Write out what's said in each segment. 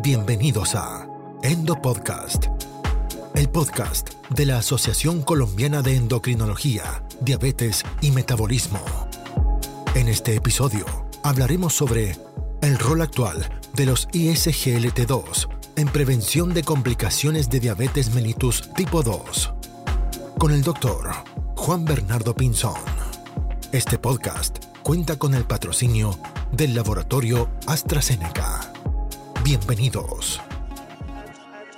Bienvenidos a Endo Podcast, el podcast de la Asociación Colombiana de Endocrinología, Diabetes y Metabolismo. En este episodio hablaremos sobre el rol actual de los ISGLT2 en prevención de complicaciones de diabetes mellitus tipo 2 con el doctor Juan Bernardo Pinzón. Este podcast cuenta con el patrocinio del laboratorio AstraZeneca. Bienvenidos.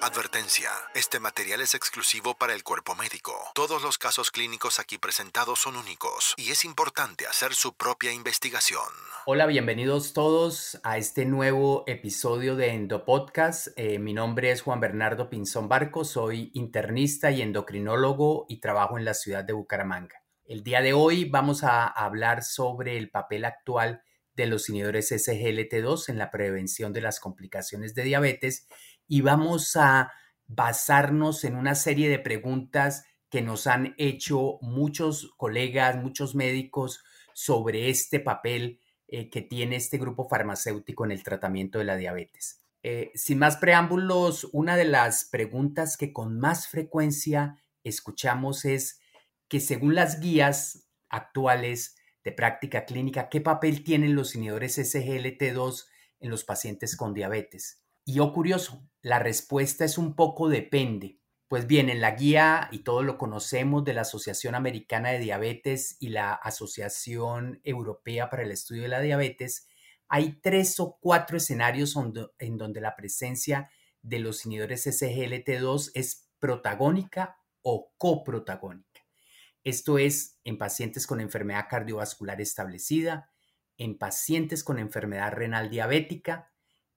Advertencia. Este material es exclusivo para el cuerpo médico. Todos los casos clínicos aquí presentados son únicos y es importante hacer su propia investigación. Hola, bienvenidos todos a este nuevo episodio de Endopodcast. Eh, mi nombre es Juan Bernardo Pinzón Barco, soy internista y endocrinólogo y trabajo en la ciudad de Bucaramanga. El día de hoy vamos a hablar sobre el papel actual de los inhibidores SGLT2 en la prevención de las complicaciones de diabetes y vamos a basarnos en una serie de preguntas que nos han hecho muchos colegas, muchos médicos sobre este papel eh, que tiene este grupo farmacéutico en el tratamiento de la diabetes. Eh, sin más preámbulos, una de las preguntas que con más frecuencia escuchamos es que según las guías actuales de práctica clínica, ¿qué papel tienen los inhibidores SGLT2 en los pacientes con diabetes? Y oh curioso, la respuesta es un poco depende. Pues bien, en la guía, y todo lo conocemos, de la Asociación Americana de Diabetes y la Asociación Europea para el Estudio de la Diabetes, hay tres o cuatro escenarios en donde la presencia de los inhibidores SGLT2 es protagónica o coprotagónica. Esto es en pacientes con enfermedad cardiovascular establecida, en pacientes con enfermedad renal diabética,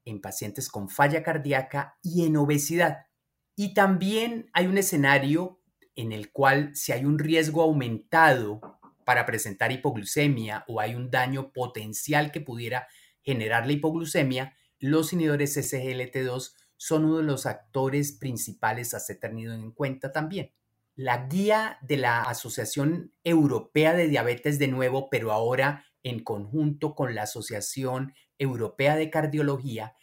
en pacientes con falla cardíaca y en obesidad. Y también hay un escenario en el cual si hay un riesgo aumentado para presentar hipoglucemia o hay un daño potencial que pudiera generar la hipoglucemia, los inhibidores SGLT2 son uno de los actores principales a ser tenido en cuenta también. La guía de la Asociación Europea de Diabetes de nuevo, pero ahora en conjunto con la Asociación Europea de Cardiología,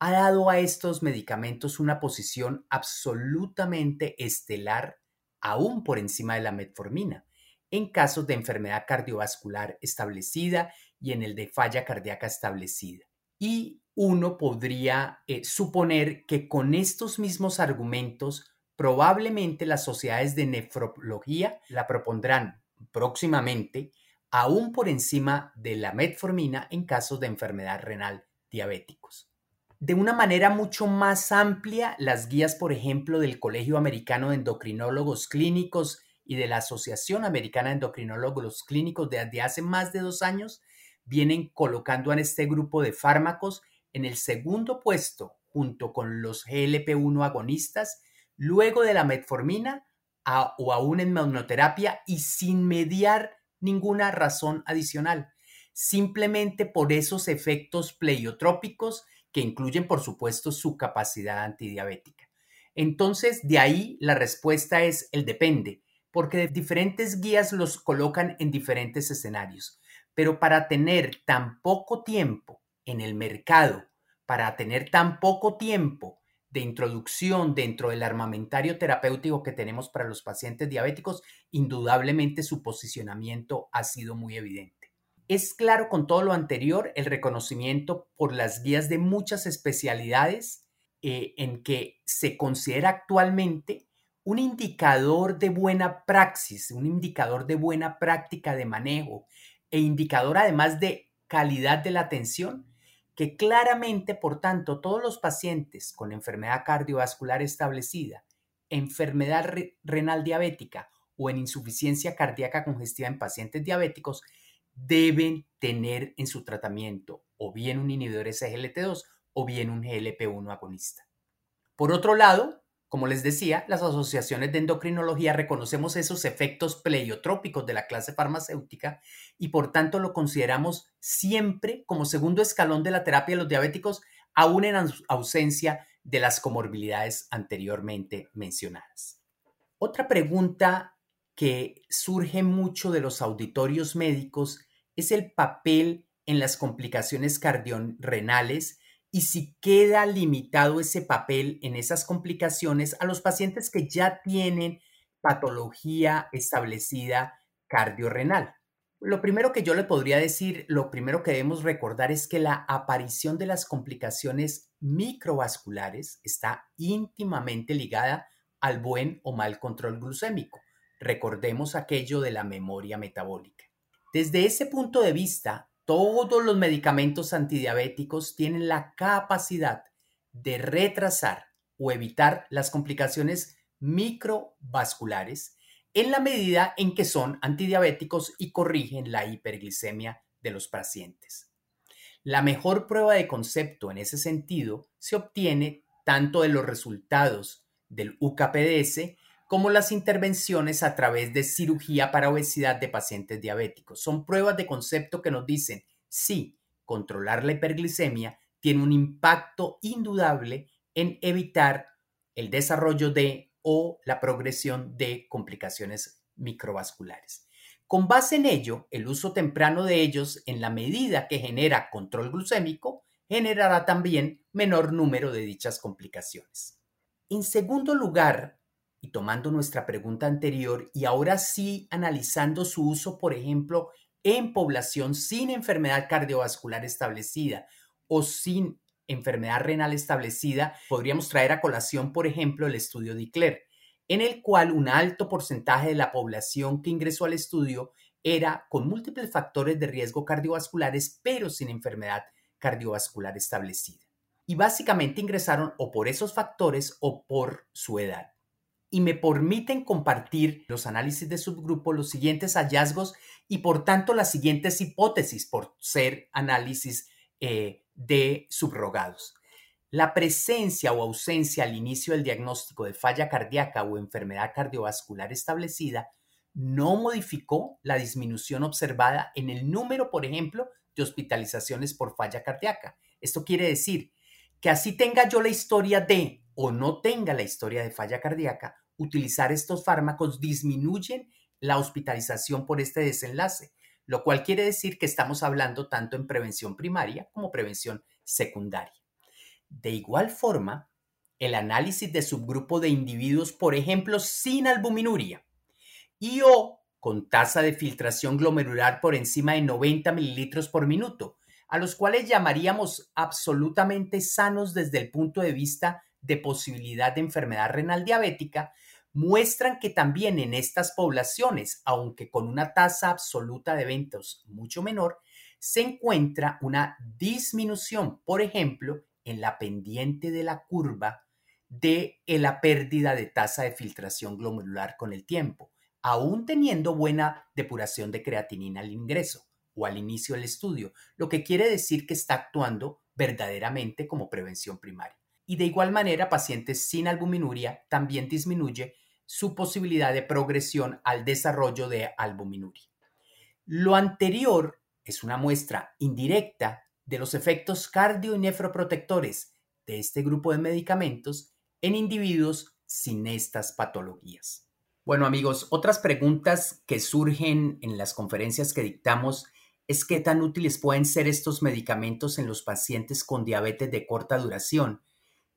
ha dado a estos medicamentos una posición absolutamente estelar, aún por encima de la metformina, en casos de enfermedad cardiovascular establecida y en el de falla cardíaca establecida. Y uno podría eh, suponer que con estos mismos argumentos Probablemente las sociedades de nefrología la propondrán próximamente aún por encima de la metformina en casos de enfermedad renal diabéticos. De una manera mucho más amplia, las guías, por ejemplo, del Colegio Americano de Endocrinólogos Clínicos y de la Asociación Americana de Endocrinólogos Clínicos desde hace más de dos años, vienen colocando a este grupo de fármacos en el segundo puesto junto con los GLP-1 agonistas luego de la metformina o aún en monoterapia y sin mediar ninguna razón adicional, simplemente por esos efectos pleiotrópicos que incluyen, por supuesto, su capacidad antidiabética. Entonces, de ahí la respuesta es el depende, porque diferentes guías los colocan en diferentes escenarios. Pero para tener tan poco tiempo en el mercado, para tener tan poco tiempo de introducción dentro del armamentario terapéutico que tenemos para los pacientes diabéticos, indudablemente su posicionamiento ha sido muy evidente. Es claro con todo lo anterior el reconocimiento por las guías de muchas especialidades eh, en que se considera actualmente un indicador de buena praxis, un indicador de buena práctica de manejo e indicador además de calidad de la atención que claramente, por tanto, todos los pacientes con enfermedad cardiovascular establecida, enfermedad renal diabética o en insuficiencia cardíaca congestiva en pacientes diabéticos deben tener en su tratamiento o bien un inhibidor SGLT2 o bien un GLP-1 agonista. Por otro lado, como les decía, las asociaciones de endocrinología reconocemos esos efectos pleiotrópicos de la clase farmacéutica y por tanto lo consideramos siempre como segundo escalón de la terapia de los diabéticos, aún en ausencia de las comorbilidades anteriormente mencionadas. Otra pregunta que surge mucho de los auditorios médicos es el papel en las complicaciones cardiorenales y si queda limitado ese papel en esas complicaciones a los pacientes que ya tienen patología establecida cardiorrenal. Lo primero que yo le podría decir, lo primero que debemos recordar es que la aparición de las complicaciones microvasculares está íntimamente ligada al buen o mal control glucémico. Recordemos aquello de la memoria metabólica. Desde ese punto de vista, todos los medicamentos antidiabéticos tienen la capacidad de retrasar o evitar las complicaciones microvasculares en la medida en que son antidiabéticos y corrigen la hiperglicemia de los pacientes. La mejor prueba de concepto en ese sentido se obtiene tanto de los resultados del UKPDS como las intervenciones a través de cirugía para obesidad de pacientes diabéticos. Son pruebas de concepto que nos dicen, sí, controlar la hiperglicemia tiene un impacto indudable en evitar el desarrollo de o la progresión de complicaciones microvasculares. Con base en ello, el uso temprano de ellos, en la medida que genera control glucémico, generará también menor número de dichas complicaciones. En segundo lugar, y tomando nuestra pregunta anterior y ahora sí analizando su uso, por ejemplo, en población sin enfermedad cardiovascular establecida o sin enfermedad renal establecida, podríamos traer a colación, por ejemplo, el estudio de Icler, en el cual un alto porcentaje de la población que ingresó al estudio era con múltiples factores de riesgo cardiovasculares, pero sin enfermedad cardiovascular establecida. Y básicamente ingresaron o por esos factores o por su edad. Y me permiten compartir los análisis de subgrupo, los siguientes hallazgos y por tanto las siguientes hipótesis por ser análisis eh, de subrogados. La presencia o ausencia al inicio del diagnóstico de falla cardíaca o enfermedad cardiovascular establecida no modificó la disminución observada en el número, por ejemplo, de hospitalizaciones por falla cardíaca. Esto quiere decir que así tenga yo la historia de o no tenga la historia de falla cardíaca, utilizar estos fármacos disminuyen la hospitalización por este desenlace lo cual quiere decir que estamos hablando tanto en prevención primaria como prevención secundaria. De igual forma, el análisis de subgrupo de individuos, por ejemplo, sin albuminuria y o con tasa de filtración glomerular por encima de 90 mililitros por minuto, a los cuales llamaríamos absolutamente sanos desde el punto de vista de posibilidad de enfermedad renal diabética, muestran que también en estas poblaciones, aunque con una tasa absoluta de eventos mucho menor, se encuentra una disminución, por ejemplo, en la pendiente de la curva de la pérdida de tasa de filtración glomerular con el tiempo, aún teniendo buena depuración de creatinina al ingreso o al inicio del estudio, lo que quiere decir que está actuando verdaderamente como prevención primaria. Y de igual manera, pacientes sin albuminuria también disminuye su posibilidad de progresión al desarrollo de albuminuria. Lo anterior es una muestra indirecta de los efectos cardio y nefroprotectores de este grupo de medicamentos en individuos sin estas patologías. Bueno amigos, otras preguntas que surgen en las conferencias que dictamos es qué tan útiles pueden ser estos medicamentos en los pacientes con diabetes de corta duración.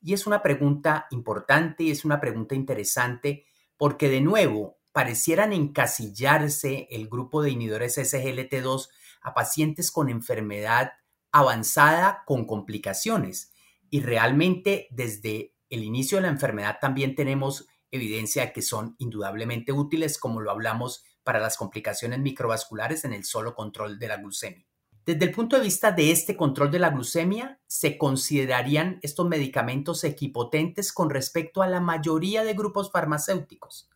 Y es una pregunta importante y es una pregunta interesante porque de nuevo parecieran encasillarse el grupo de inhibidores SGLT2 a pacientes con enfermedad avanzada con complicaciones. Y realmente desde el inicio de la enfermedad también tenemos evidencia de que son indudablemente útiles, como lo hablamos para las complicaciones microvasculares en el solo control de la glucemia. Desde el punto de vista de este control de la glucemia, se considerarían estos medicamentos equipotentes con respecto a la mayoría de grupos farmacéuticos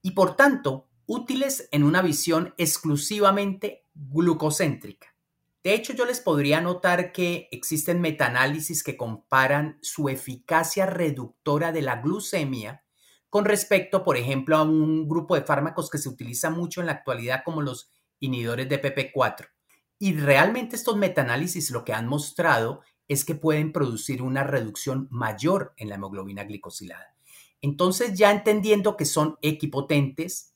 y por tanto útiles en una visión exclusivamente glucocéntrica. De hecho, yo les podría notar que existen metaanálisis que comparan su eficacia reductora de la glucemia con respecto, por ejemplo, a un grupo de fármacos que se utiliza mucho en la actualidad como los inhibidores de PP4 y realmente estos metaanálisis lo que han mostrado es que pueden producir una reducción mayor en la hemoglobina glicosilada. Entonces, ya entendiendo que son equipotentes,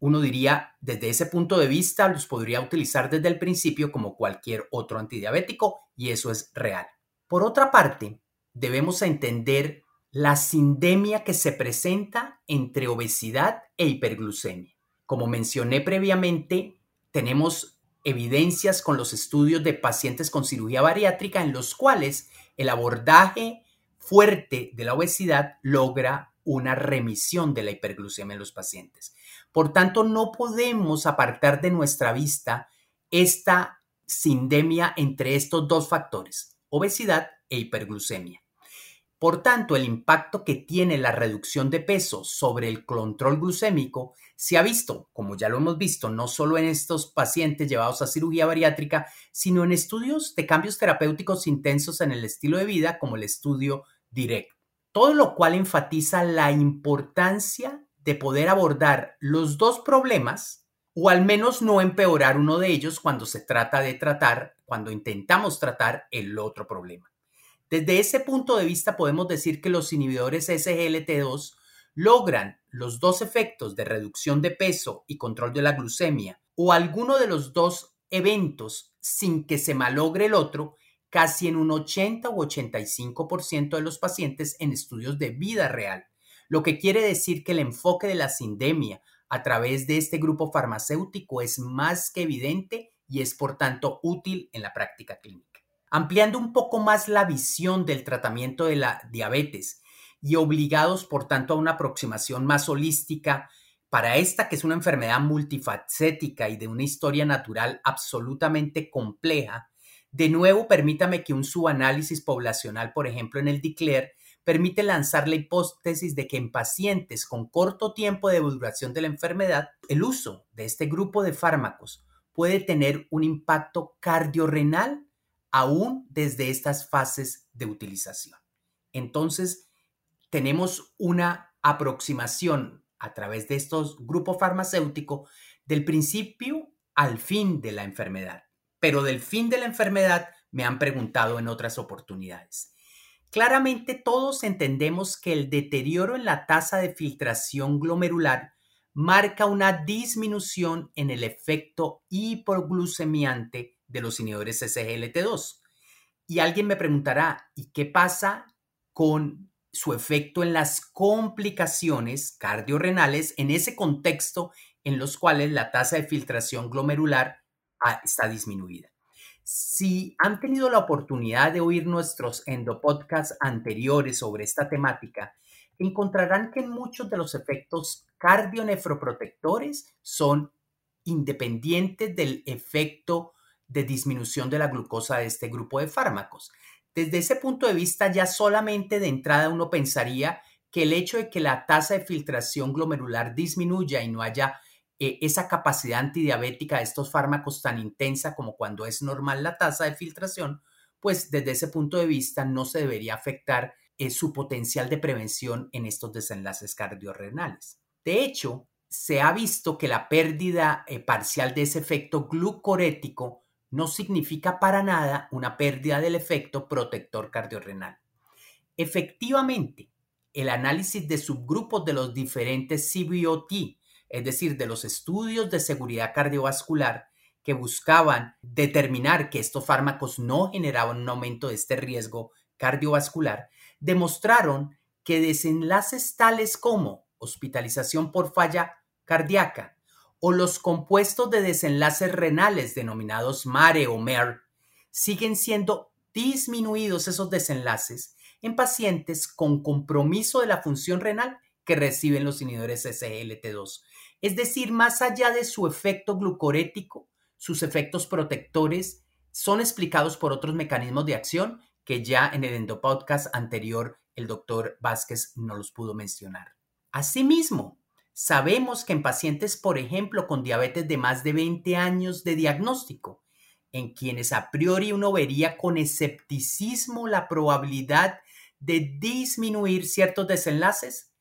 uno diría, desde ese punto de vista, los podría utilizar desde el principio como cualquier otro antidiabético y eso es real. Por otra parte, debemos entender la sindemia que se presenta entre obesidad e hiperglucemia. Como mencioné previamente, tenemos evidencias con los estudios de pacientes con cirugía bariátrica en los cuales el abordaje fuerte de la obesidad logra una remisión de la hiperglucemia en los pacientes. Por tanto, no podemos apartar de nuestra vista esta sindemia entre estos dos factores, obesidad e hiperglucemia. Por tanto, el impacto que tiene la reducción de peso sobre el control glucémico se ha visto, como ya lo hemos visto, no solo en estos pacientes llevados a cirugía bariátrica, sino en estudios de cambios terapéuticos intensos en el estilo de vida, como el estudio DIRECT. Todo lo cual enfatiza la importancia de poder abordar los dos problemas o al menos no empeorar uno de ellos cuando se trata de tratar, cuando intentamos tratar el otro problema. Desde ese punto de vista podemos decir que los inhibidores SGLT2 logran los dos efectos de reducción de peso y control de la glucemia o alguno de los dos eventos sin que se malogre el otro casi en un 80 u 85% de los pacientes en estudios de vida real, lo que quiere decir que el enfoque de la sindemia a través de este grupo farmacéutico es más que evidente y es por tanto útil en la práctica clínica ampliando un poco más la visión del tratamiento de la diabetes y obligados, por tanto, a una aproximación más holística para esta que es una enfermedad multifacética y de una historia natural absolutamente compleja. De nuevo, permítame que un subanálisis poblacional, por ejemplo, en el DICLER, permite lanzar la hipótesis de que en pacientes con corto tiempo de duración de la enfermedad, el uso de este grupo de fármacos puede tener un impacto cardiorrenal aún desde estas fases de utilización. Entonces, tenemos una aproximación a través de estos grupos farmacéuticos del principio al fin de la enfermedad. Pero del fin de la enfermedad me han preguntado en otras oportunidades. Claramente todos entendemos que el deterioro en la tasa de filtración glomerular marca una disminución en el efecto hipoglucemiante de los inhibidores SGLT2. Y alguien me preguntará, ¿y qué pasa con su efecto en las complicaciones cardiorrenales en ese contexto en los cuales la tasa de filtración glomerular está disminuida? Si han tenido la oportunidad de oír nuestros endopodcasts anteriores sobre esta temática, encontrarán que muchos de los efectos cardionefroprotectores son independientes del efecto de disminución de la glucosa de este grupo de fármacos. Desde ese punto de vista, ya solamente de entrada uno pensaría que el hecho de que la tasa de filtración glomerular disminuya y no haya eh, esa capacidad antidiabética de estos fármacos tan intensa como cuando es normal la tasa de filtración, pues desde ese punto de vista no se debería afectar eh, su potencial de prevención en estos desenlaces cardiorrenales. De hecho, se ha visto que la pérdida eh, parcial de ese efecto glucorético no significa para nada una pérdida del efecto protector cardiorrenal. Efectivamente, el análisis de subgrupos de los diferentes CBOT, es decir, de los estudios de seguridad cardiovascular que buscaban determinar que estos fármacos no generaban un aumento de este riesgo cardiovascular, demostraron que desenlaces tales como hospitalización por falla cardíaca, o los compuestos de desenlaces renales denominados MARE o MER siguen siendo disminuidos esos desenlaces en pacientes con compromiso de la función renal que reciben los inhibidores SGLT2. Es decir, más allá de su efecto glucorético, sus efectos protectores son explicados por otros mecanismos de acción que ya en el endopodcast anterior el doctor Vázquez no los pudo mencionar. Asimismo, Sabemos que en pacientes, por ejemplo, con diabetes de más de 20 años de diagnóstico, en quienes a priori uno vería con escepticismo la probabilidad de disminuir ciertos desenlaces,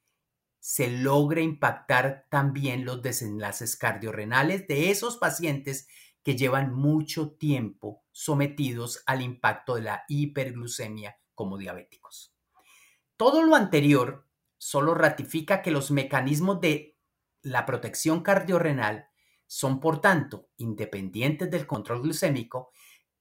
se logra impactar también los desenlaces cardiorrenales de esos pacientes que llevan mucho tiempo sometidos al impacto de la hiperglucemia como diabéticos. Todo lo anterior solo ratifica que los mecanismos de la protección cardiorrenal son, por tanto, independientes del control glucémico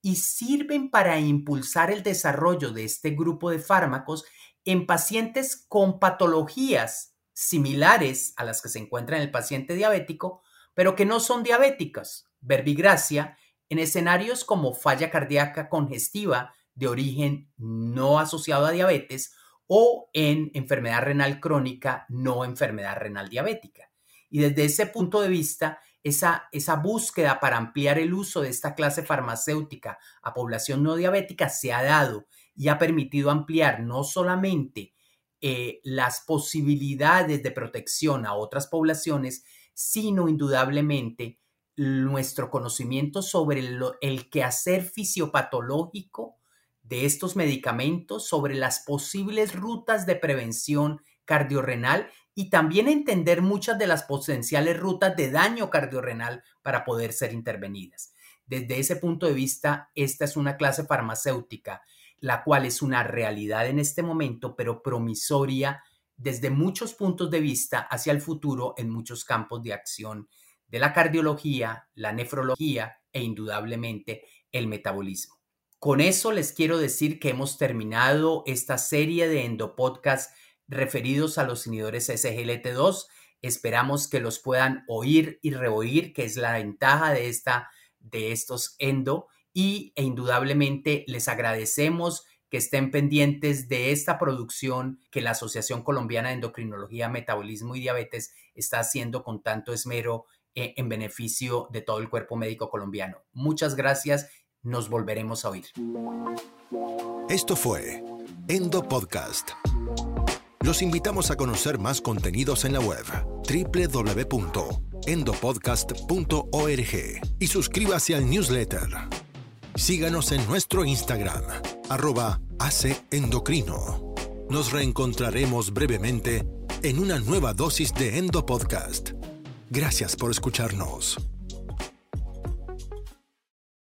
y sirven para impulsar el desarrollo de este grupo de fármacos en pacientes con patologías similares a las que se encuentra en el paciente diabético, pero que no son diabéticas, verbigracia, en escenarios como falla cardíaca congestiva de origen no asociado a diabetes o en enfermedad renal crónica, no enfermedad renal diabética. Y desde ese punto de vista, esa, esa búsqueda para ampliar el uso de esta clase farmacéutica a población no diabética se ha dado y ha permitido ampliar no solamente eh, las posibilidades de protección a otras poblaciones, sino indudablemente nuestro conocimiento sobre el quehacer fisiopatológico de estos medicamentos, sobre las posibles rutas de prevención cardiorrenal y también entender muchas de las potenciales rutas de daño cardiorrenal para poder ser intervenidas. Desde ese punto de vista, esta es una clase farmacéutica, la cual es una realidad en este momento, pero promisoria desde muchos puntos de vista hacia el futuro en muchos campos de acción de la cardiología, la nefrología e indudablemente el metabolismo. Con eso les quiero decir que hemos terminado esta serie de endopodcasts referidos a los inhibidores SGLT2. Esperamos que los puedan oír y reoír, que es la ventaja de, esta, de estos endo. Y e indudablemente les agradecemos que estén pendientes de esta producción que la Asociación Colombiana de Endocrinología, Metabolismo y Diabetes está haciendo con tanto esmero eh, en beneficio de todo el cuerpo médico colombiano. Muchas gracias nos volveremos a oír. Esto fue Endo Podcast. Los invitamos a conocer más contenidos en la web www.endopodcast.org y suscríbase al newsletter. Síganos en nuestro Instagram, arroba Endocrino. Nos reencontraremos brevemente en una nueva dosis de Endo Podcast. Gracias por escucharnos.